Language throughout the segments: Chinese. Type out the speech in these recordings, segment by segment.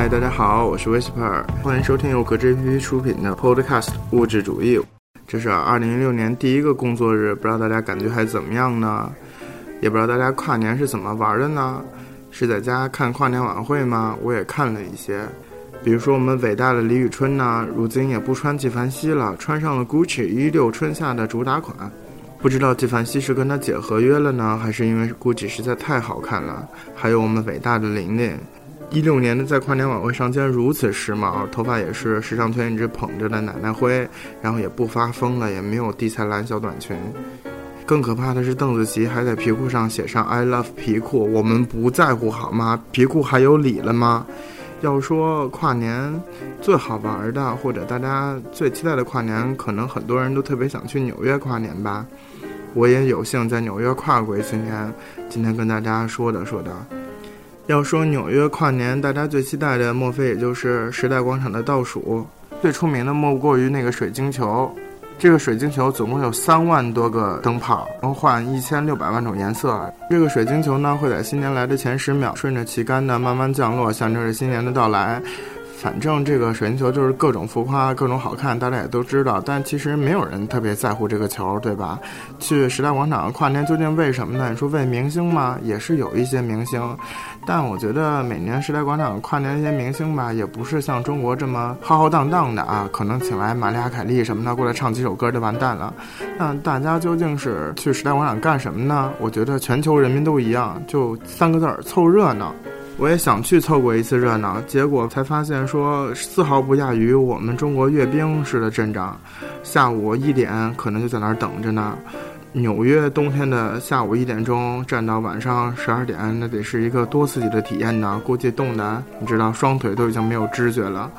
嗨，大家好，我是 Whisper，欢迎收听由格 G P P 出品的 Podcast《物质主义》。这是二零一六年第一个工作日，不知道大家感觉还怎么样呢？也不知道大家跨年是怎么玩的呢？是在家看跨年晚会吗？我也看了一些，比如说我们伟大的李宇春呢，如今也不穿纪梵希了，穿上了 Gucci 一六春夏的主打款。不知道纪梵希是跟他解合约了呢，还是因为 Gucci 实在太好看了？还有我们伟大的玲玲，一六年的在跨年晚会上竟然如此时髦，头发也是时尚圈一直捧着的奶奶灰，然后也不发疯了，也没有地菜蓝小短裙。更可怕的是，邓紫棋还在皮裤上写上 “I love 皮裤”，我们不在乎好吗？皮裤还有理了吗？要说跨年最好玩的，或者大家最期待的跨年，可能很多人都特别想去纽约跨年吧。我也有幸在纽约跨过一次年，今天跟大家说的说的。要说纽约跨年，大家最期待的莫非也就是时代广场的倒数？最出名的莫过于那个水晶球。这个水晶球总共有三万多个灯泡，能换一千六百万种颜色。这个水晶球呢，会在新年来的前十秒，顺着旗杆呢慢慢降落，象征着新年的到来。反正这个水晶球就是各种浮夸、各种好看，大家也都知道。但其实没有人特别在乎这个球，对吧？去时代广场跨年究竟为什么呢？你说为明星吗？也是有一些明星，但我觉得每年时代广场跨年那些明星吧，也不是像中国这么浩浩荡荡的啊。可能请来玛丽亚·凯莉什么的过来唱几首歌就完蛋了。那大家究竟是去时代广场干什么呢？我觉得全球人民都一样，就三个字儿：凑热闹。我也想去凑过一次热闹，结果才发现说丝毫不亚于我们中国阅兵式的阵仗。下午一点可能就在那儿等着呢。纽约冬天的下午一点钟站到晚上十二点，那得是一个多刺激的体验呢！估计冻的，你知道，双腿都已经没有知觉了。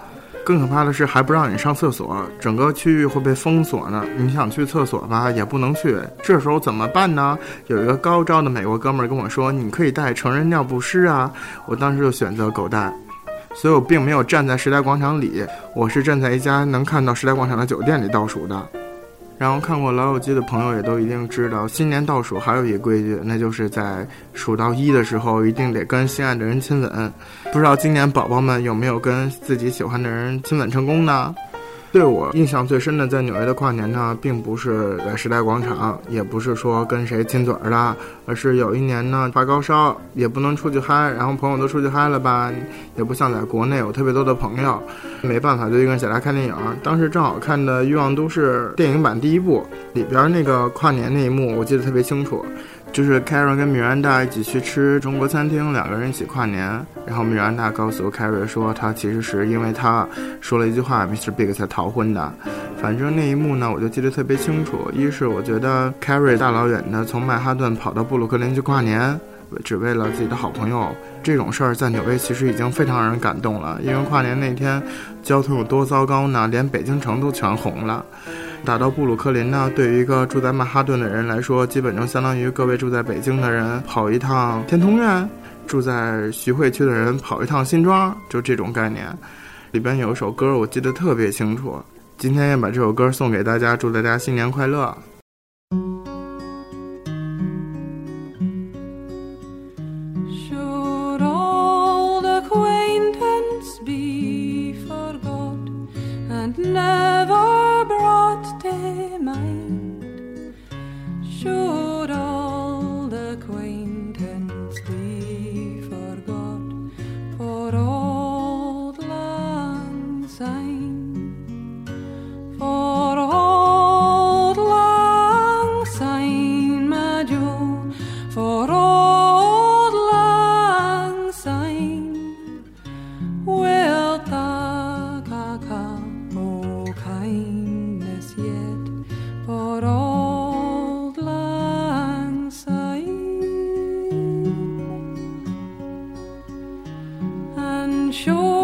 更可怕的是，还不让你上厕所，整个区域会被封锁呢。你想去厕所吧，也不能去。这时候怎么办呢？有一个高招的美国哥们儿跟我说：“你可以带成人尿不湿啊。”我当时就选择狗带，所以我并没有站在时代广场里，我是站在一家能看到时代广场的酒店里倒数的。然后看过《老友记》的朋友也都一定知道，新年倒数还有一个规矩，那就是在数到一的时候，一定得跟心爱的人亲吻。不知道今年宝宝们有没有跟自己喜欢的人亲吻成功呢？对我印象最深的，在纽约的跨年呢，并不是在时代广场，也不是说跟谁亲嘴儿的，而是有一年呢发高烧，也不能出去嗨，然后朋友都出去嗨了吧，也不像在国内有特别多的朋友，没办法就一个人在家看电影。当时正好看的《欲望都市》电影版第一部，里边那个跨年那一幕，我记得特别清楚。就是 Carrie 跟米兰达一起去吃中国餐厅，两个人一起跨年。然后米兰达告诉 Carrie 说，他其实是因为他说了一句话，Mr. Big 才逃婚的。反正那一幕呢，我就记得特别清楚。一是我觉得 Carrie 大老远的从曼哈顿跑到布鲁克林去跨年，只为了自己的好朋友，这种事儿在纽约其实已经非常让人感动了。因为跨年那天交通有多糟糕呢？连北京城都全红了。打到布鲁克林呢，对于一个住在曼哈顿的人来说，基本就相当于各位住在北京的人跑一趟天通苑；住在徐汇区的人跑一趟新庄，就这种概念。里边有一首歌，我记得特别清楚。今天也把这首歌送给大家，祝大家新年快乐。shore.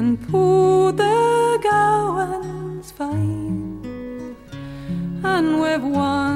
And pull the gowans fine, and with one.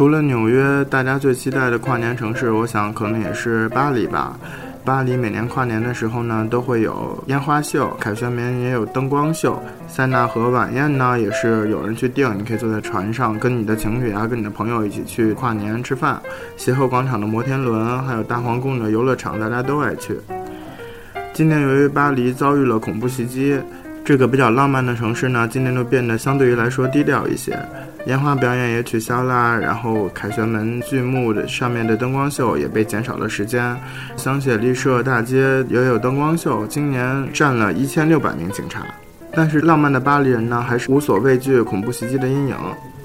除了纽约，大家最期待的跨年城市，我想可能也是巴黎吧。巴黎每年跨年的时候呢，都会有烟花秀，凯旋门也有灯光秀，塞纳河晚宴呢也是有人去订，你可以坐在船上，跟你的情侣啊，跟你的朋友一起去跨年吃饭。协和广场的摩天轮，还有大皇宫的游乐场，大家都爱去。今年由于巴黎遭遇了恐怖袭击。这个比较浪漫的城市呢，今年就变得相对于来说低调一些，烟花表演也取消啦，然后凯旋门剧目的上面的灯光秀也被减少了时间，香榭丽舍大街也有灯光秀，今年站了一千六百名警察，但是浪漫的巴黎人呢，还是无所畏惧恐怖袭击的阴影，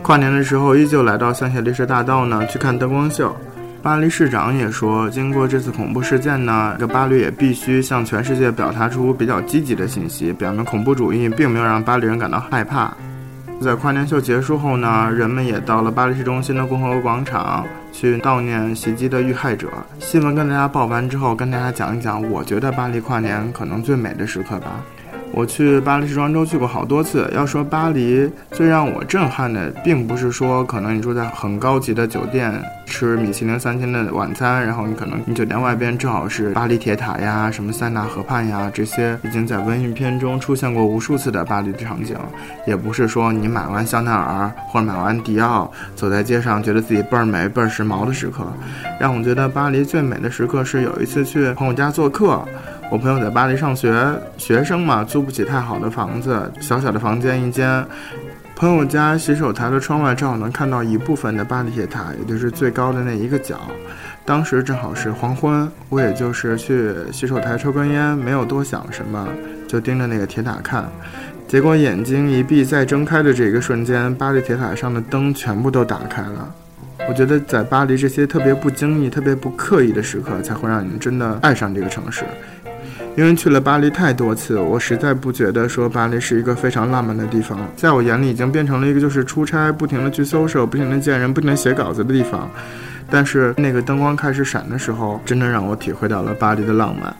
跨年的时候依旧来到香榭丽舍大道呢去看灯光秀。巴黎市长也说，经过这次恐怖事件呢，这个巴黎也必须向全世界表达出比较积极的信息，表明恐怖主义并没有让巴黎人感到害怕。在跨年秀结束后呢，人们也到了巴黎市中心的共和国广场去悼念袭击的遇害者。新闻跟大家报完之后，跟大家讲一讲，我觉得巴黎跨年可能最美的时刻吧。我去巴黎时装周去过好多次。要说巴黎最让我震撼的，并不是说可能你住在很高级的酒店吃米其林三星的晚餐，然后你可能你酒店外边正好是巴黎铁塔呀、什么塞纳河畔呀这些已经在文艺片中出现过无数次的巴黎的场景，也不是说你买完香奈儿或者买完迪奥走在街上觉得自己倍儿美倍儿时髦的时刻。让我觉得巴黎最美的时刻是有一次去朋友家做客。我朋友在巴黎上学，学生嘛，租不起太好的房子，小小的房间一间。朋友家洗手台的窗外正好能看到一部分的巴黎铁塔，也就是最高的那一个角。当时正好是黄昏，我也就是去洗手台抽根烟，没有多想什么，就盯着那个铁塔看。结果眼睛一闭再睁开的这个瞬间，巴黎铁塔上的灯全部都打开了。我觉得在巴黎这些特别不经意、特别不刻意的时刻，才会让你真的爱上这个城市。因为去了巴黎太多次，我实在不觉得说巴黎是一个非常浪漫的地方，在我眼里已经变成了一个就是出差不停的去搜索、不停的见人、不停的写稿子的地方。但是那个灯光开始闪的时候，真的让我体会到了巴黎的浪漫。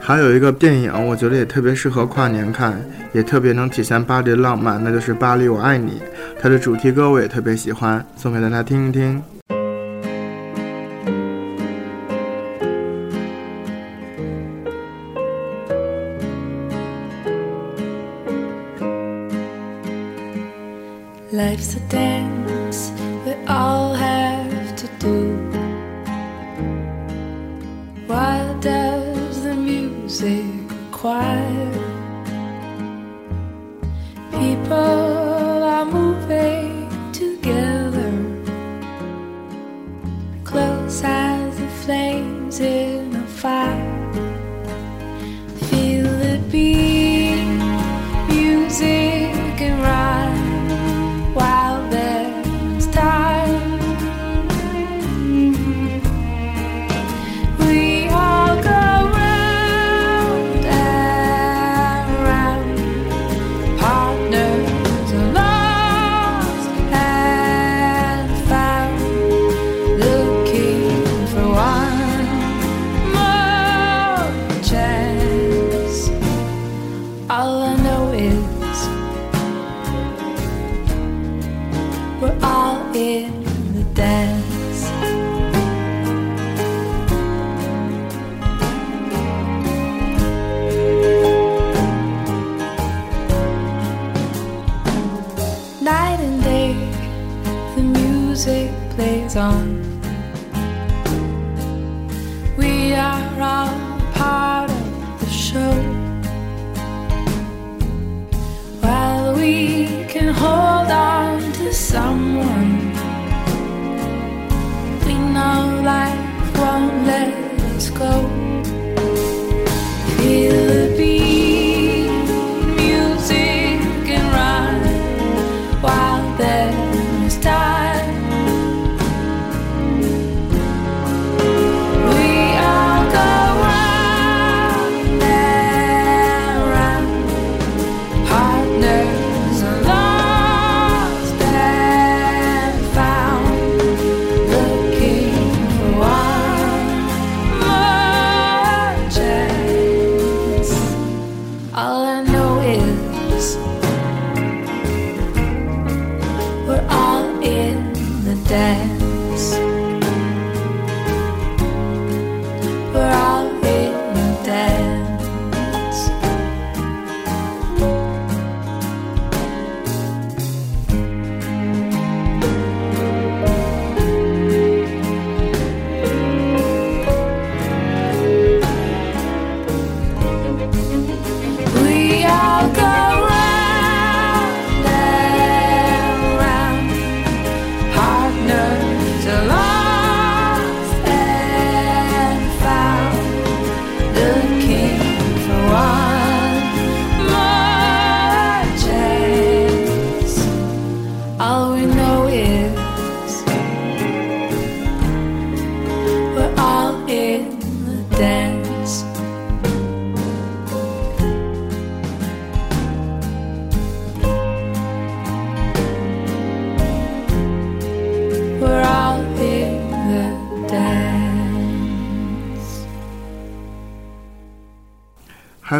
还有一个电影，我觉得也特别适合跨年看，也特别能体现巴黎的浪漫，那就是《巴黎我爱你》。它的主题歌我也特别喜欢，送给大家听一听。proud part of the show.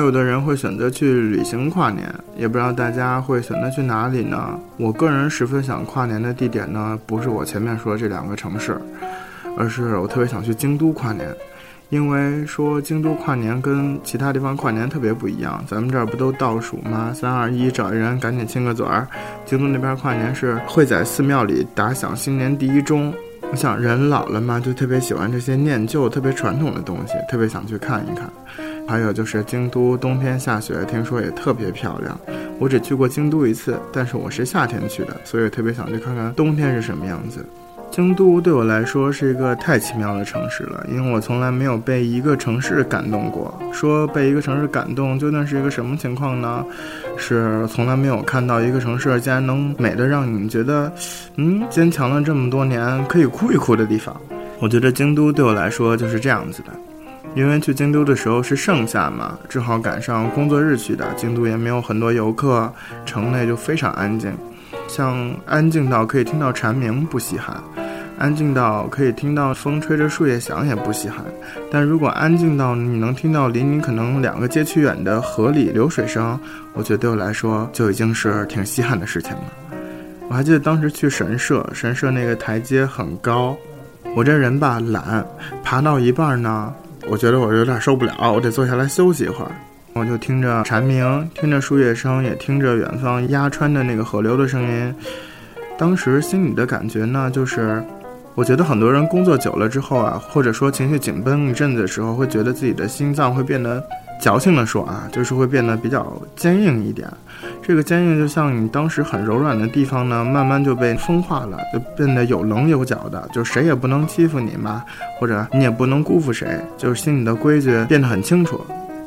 有的人会选择去旅行跨年，也不知道大家会选择去哪里呢？我个人十分想跨年的地点呢，不是我前面说的这两个城市，而是我特别想去京都跨年，因为说京都跨年跟其他地方跨年特别不一样。咱们这儿不都倒数吗？三二一，找一人赶紧亲个嘴儿。京都那边跨年是会在寺庙里打响新年第一钟。我想人老了嘛，就特别喜欢这些念旧、特别传统的东西，特别想去看一看。还有就是京都冬天下雪，听说也特别漂亮。我只去过京都一次，但是我是夏天去的，所以特别想去看看冬天是什么样子。京都对我来说是一个太奇妙的城市了，因为我从来没有被一个城市感动过。说被一个城市感动，究竟是一个什么情况呢？是从来没有看到一个城市竟然能美得让你们觉得，嗯，坚强了这么多年可以哭一哭的地方。我觉得京都对我来说就是这样子的。因为去京都的时候是盛夏嘛，正好赶上工作日去的，京都也没有很多游客，城内就非常安静，像安静到可以听到蝉鸣不稀罕，安静到可以听到风吹着树叶响也不稀罕，但如果安静到你能听到离你可能两个街区远的河里流水声，我觉得对我来说就已经是挺稀罕的事情了。我还记得当时去神社，神社那个台阶很高，我这人吧懒，爬到一半呢。我觉得我有点受不了，我得坐下来休息一会儿。我就听着蝉鸣，听着树叶声，也听着远方压穿的那个河流的声音。当时心里的感觉呢，就是我觉得很多人工作久了之后啊，或者说情绪紧绷一阵子的时候，会觉得自己的心脏会变得。矫情的说啊，就是会变得比较坚硬一点。这个坚硬就像你当时很柔软的地方呢，慢慢就被风化了，就变得有棱有角的，就谁也不能欺负你嘛，或者你也不能辜负谁，就是心里的规矩变得很清楚。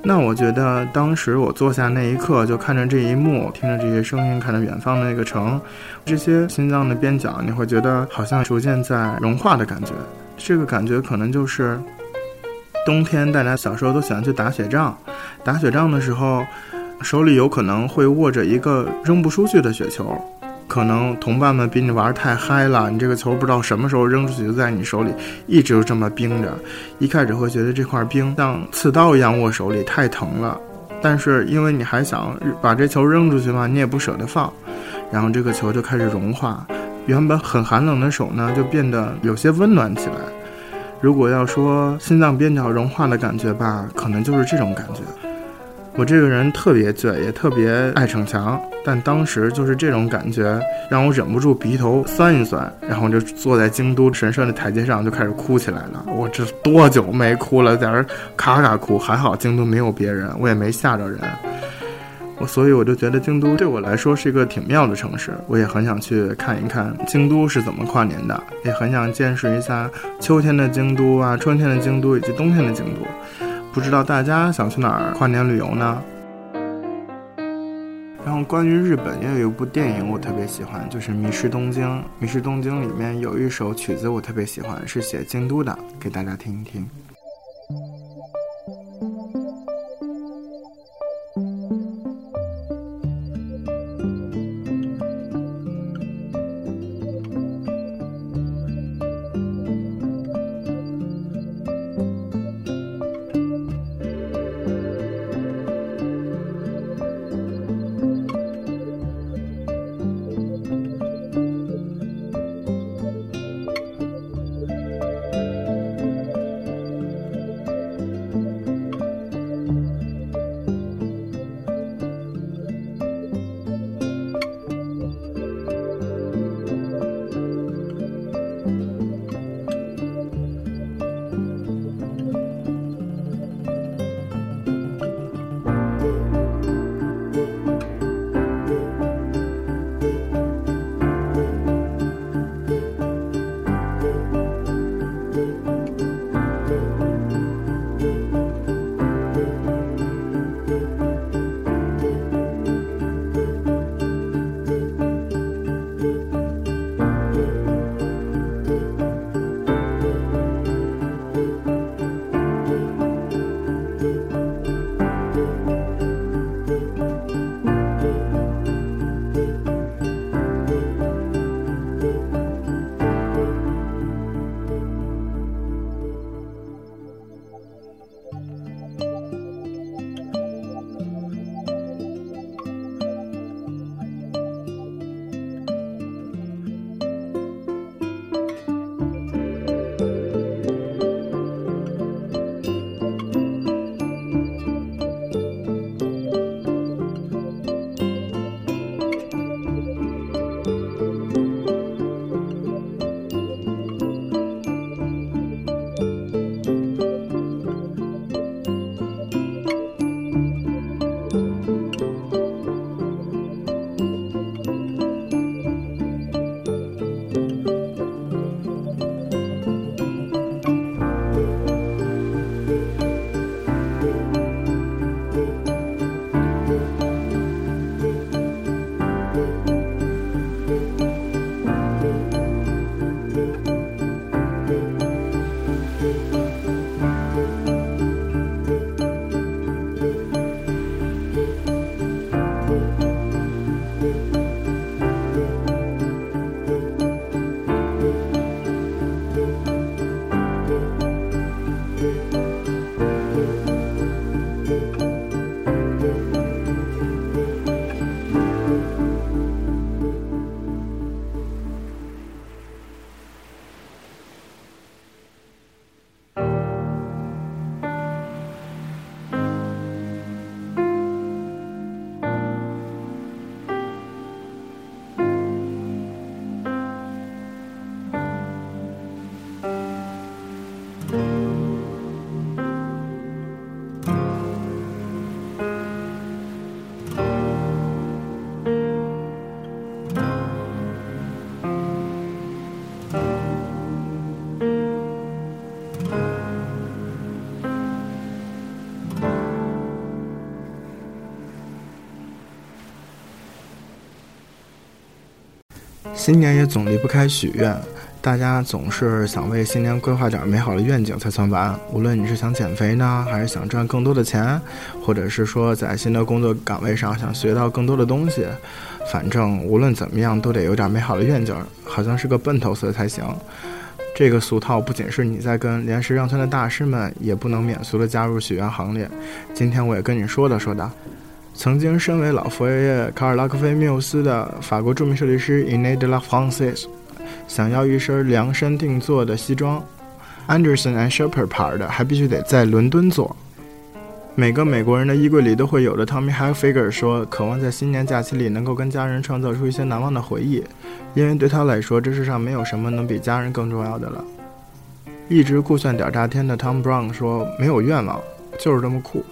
那我觉得当时我坐下那一刻，就看着这一幕，听着这些声音，看着远方的那个城，这些心脏的边角，你会觉得好像逐渐在融化的感觉。这个感觉可能就是。冬天，大家小时候都喜欢去打雪仗。打雪仗的时候，手里有可能会握着一个扔不出去的雪球。可能同伴们比你玩太嗨了，你这个球不知道什么时候扔出去，就在你手里一直这么冰着。一开始会觉得这块冰像刺刀一样握手里，太疼了。但是因为你还想把这球扔出去嘛，你也不舍得放，然后这个球就开始融化，原本很寒冷的手呢，就变得有些温暖起来。如果要说心脏边角融化的感觉吧，可能就是这种感觉。我这个人特别倔，也特别爱逞强，但当时就是这种感觉，让我忍不住鼻头酸一酸，然后就坐在京都神社的台阶上就开始哭起来了。我这多久没哭了，在这咔咔哭，还好京都没有别人，我也没吓着人。所以我就觉得京都对我来说是一个挺妙的城市，我也很想去看一看京都是怎么跨年的，也很想见识一下秋天的京都啊，春天的京都以及冬天的京都。不知道大家想去哪儿跨年旅游呢？然后关于日本也有一部电影我特别喜欢，就是《迷失东京》。《迷失东京》里面有一首曲子我特别喜欢，是写京都的，给大家听一听。新年也总离不开许愿，大家总是想为新年规划点美好的愿景才算完。无论你是想减肥呢，还是想赚更多的钱，或者是说在新的工作岗位上想学到更多的东西，反正无论怎么样都得有点美好的愿景，好像是个奔头色才行。这个俗套不仅是你在跟，连时尚圈的大师们也不能免俗的加入许愿行列。今天我也跟你说道说道。曾经身为老佛爷卡尔拉克菲缪斯的法国著名设计师 Ine de la France，想要一身量身定做的西装，Anderson and Shepherd 牌的，还必须得在伦敦做。每个美国人的衣柜里都会有的 Tommy Hilfiger 说，渴望在新年假期里能够跟家人创造出一些难忘的回忆，因为对他来说，这世上没有什么能比家人更重要的了。一直酷炫点炸天的 Tom Brown 说，没有愿望，就是这么酷。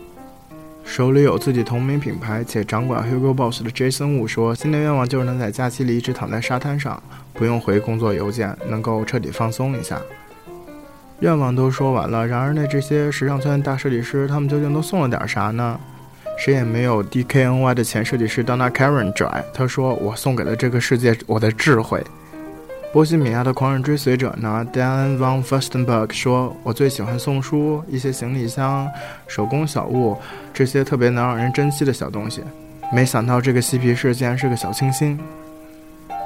手里有自己同名品牌且掌管 Hugo Boss 的 Jason Wu 说：“新年愿望就是能在假期里一直躺在沙滩上，不用回工作邮件，能够彻底放松一下。”愿望都说完了，然而那这些时尚圈大设计师，他们究竟都送了点啥呢？谁也没有 DKNY 的前设计师 Donna Karen 拽。他说：“我送给了这个世界我的智慧。”波西米亚的狂热追随者呢？Dan von Furstenberg 说：“我最喜欢送书、一些行李箱、手工小物，这些特别能让人珍惜的小东西。”没想到这个嬉皮士竟然是个小清新。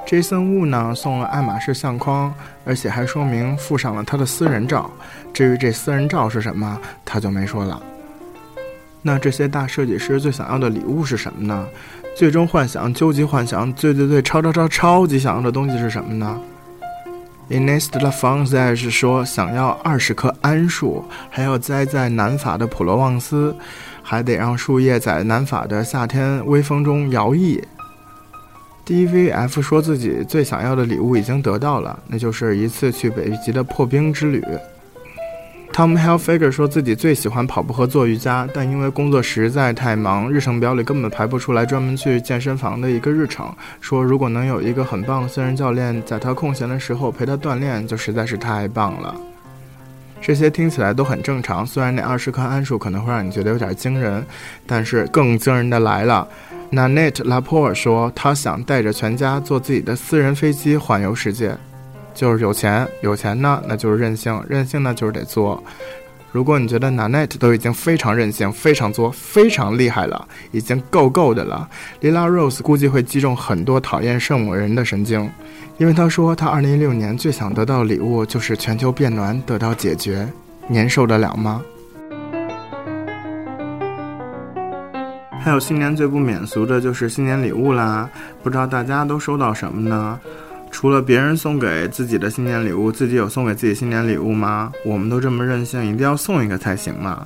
Jason Wu 呢送了爱马仕相框，而且还说明附上了他的私人照。至于这私人照是什么，他就没说了。那这些大设计师最想要的礼物是什么呢？最终幻想、究极幻想、最最最超超超超级想要的东西是什么呢？Ines de la France 是说想要二十棵桉树，还要栽在南法的普罗旺斯，还得让树叶在南法的夏天微风中摇曳。DVF 说自己最想要的礼物已经得到了，那就是一次去北极的破冰之旅。Tom Helfiger 说自己最喜欢跑步和做瑜伽，但因为工作实在太忙，日程表里根本排不出来专门去健身房的一个日程。说如果能有一个很棒的私人教练，在他空闲的时候陪他锻炼，就实在是太棒了。这些听起来都很正常，虽然那二十棵桉树可能会让你觉得有点惊人，但是更惊人的来了。Nanette Lapore 说他想带着全家坐自己的私人飞机环游世界。就是有钱，有钱呢，那就是任性，任性呢就是得作。如果你觉得 Nanette 都已经非常任性、非常作、非常厉害了，已经够够的了，Lila Rose 估计会击中很多讨厌圣母人的神经，因为他说他2016年最想得到的礼物就是全球变暖得到解决，您受得了吗？还有新年最不免俗的就是新年礼物啦，不知道大家都收到什么呢？除了别人送给自己的新年礼物，自己有送给自己新年礼物吗？我们都这么任性，一定要送一个才行嘛！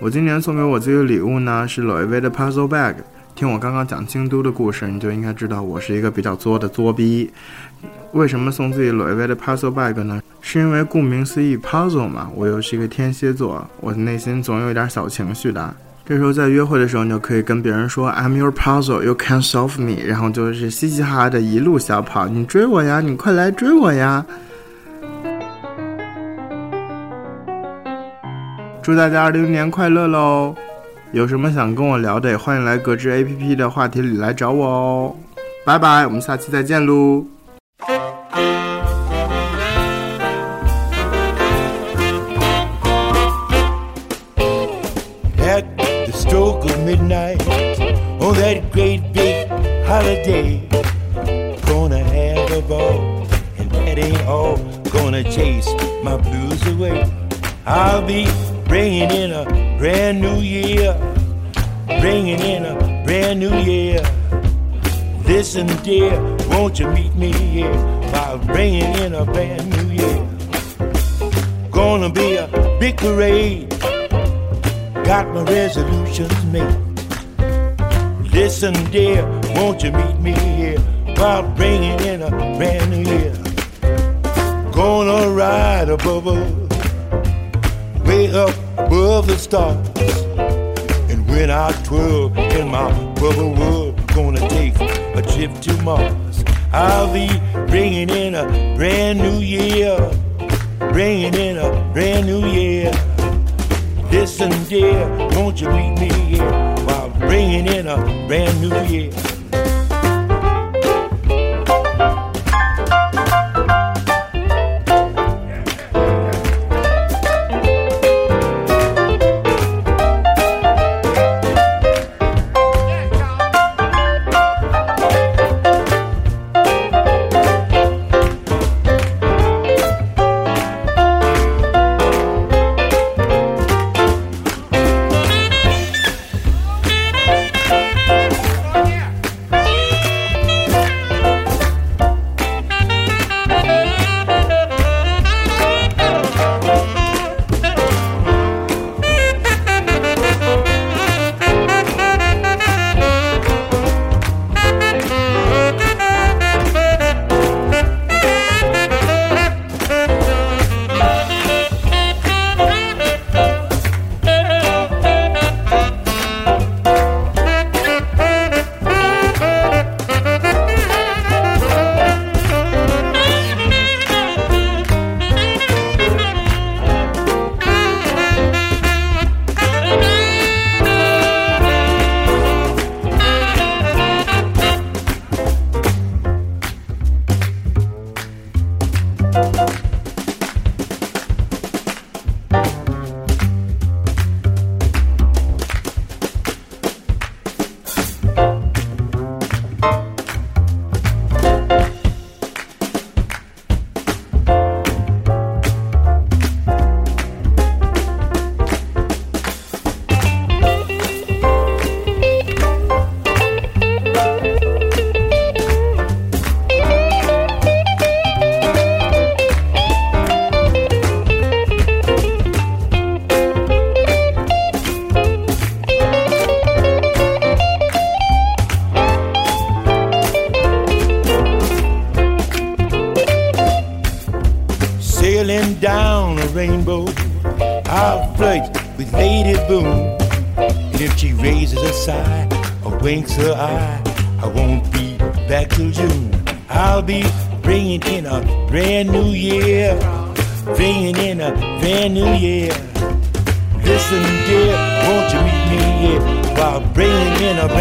我今年送给我自己的礼物呢是 Louis V 的 Puzzle Bag。听我刚刚讲京都的故事，你就应该知道我是一个比较作的作逼。为什么送自己 Louis V 的 Puzzle Bag 呢？是因为顾名思义，Puzzle 嘛，我又是一个天蝎座，我的内心总有一点小情绪的。这时候在约会的时候，你就可以跟别人说 "I'm your puzzle, you can solve me"，然后就是嘻嘻哈哈的一路小跑，你追我呀，你快来追我呀！祝大家二零年快乐喽！有什么想跟我聊的，也欢迎来格致 APP 的话题里来找我哦。拜拜，我们下期再见喽！midnight on that great big holiday. Gonna have a ball, and that ain't all. Gonna chase my blues away. I'll be bringing in a brand new year, bringing in a brand new year. Listen, dear, won't you meet me here while bringing in a brand new year? Gonna be a big parade got my resolutions made. Listen, dear, won't you meet me here while bringing in a brand new year? Gonna ride above us, way up above the stars. And when I twirl in my rubber world, gonna take a trip to Mars. I'll be bringing in a brand new year, bringing in a brand new year. Listen, dear, won't you meet me here while bringing in a brand new year?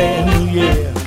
yeah.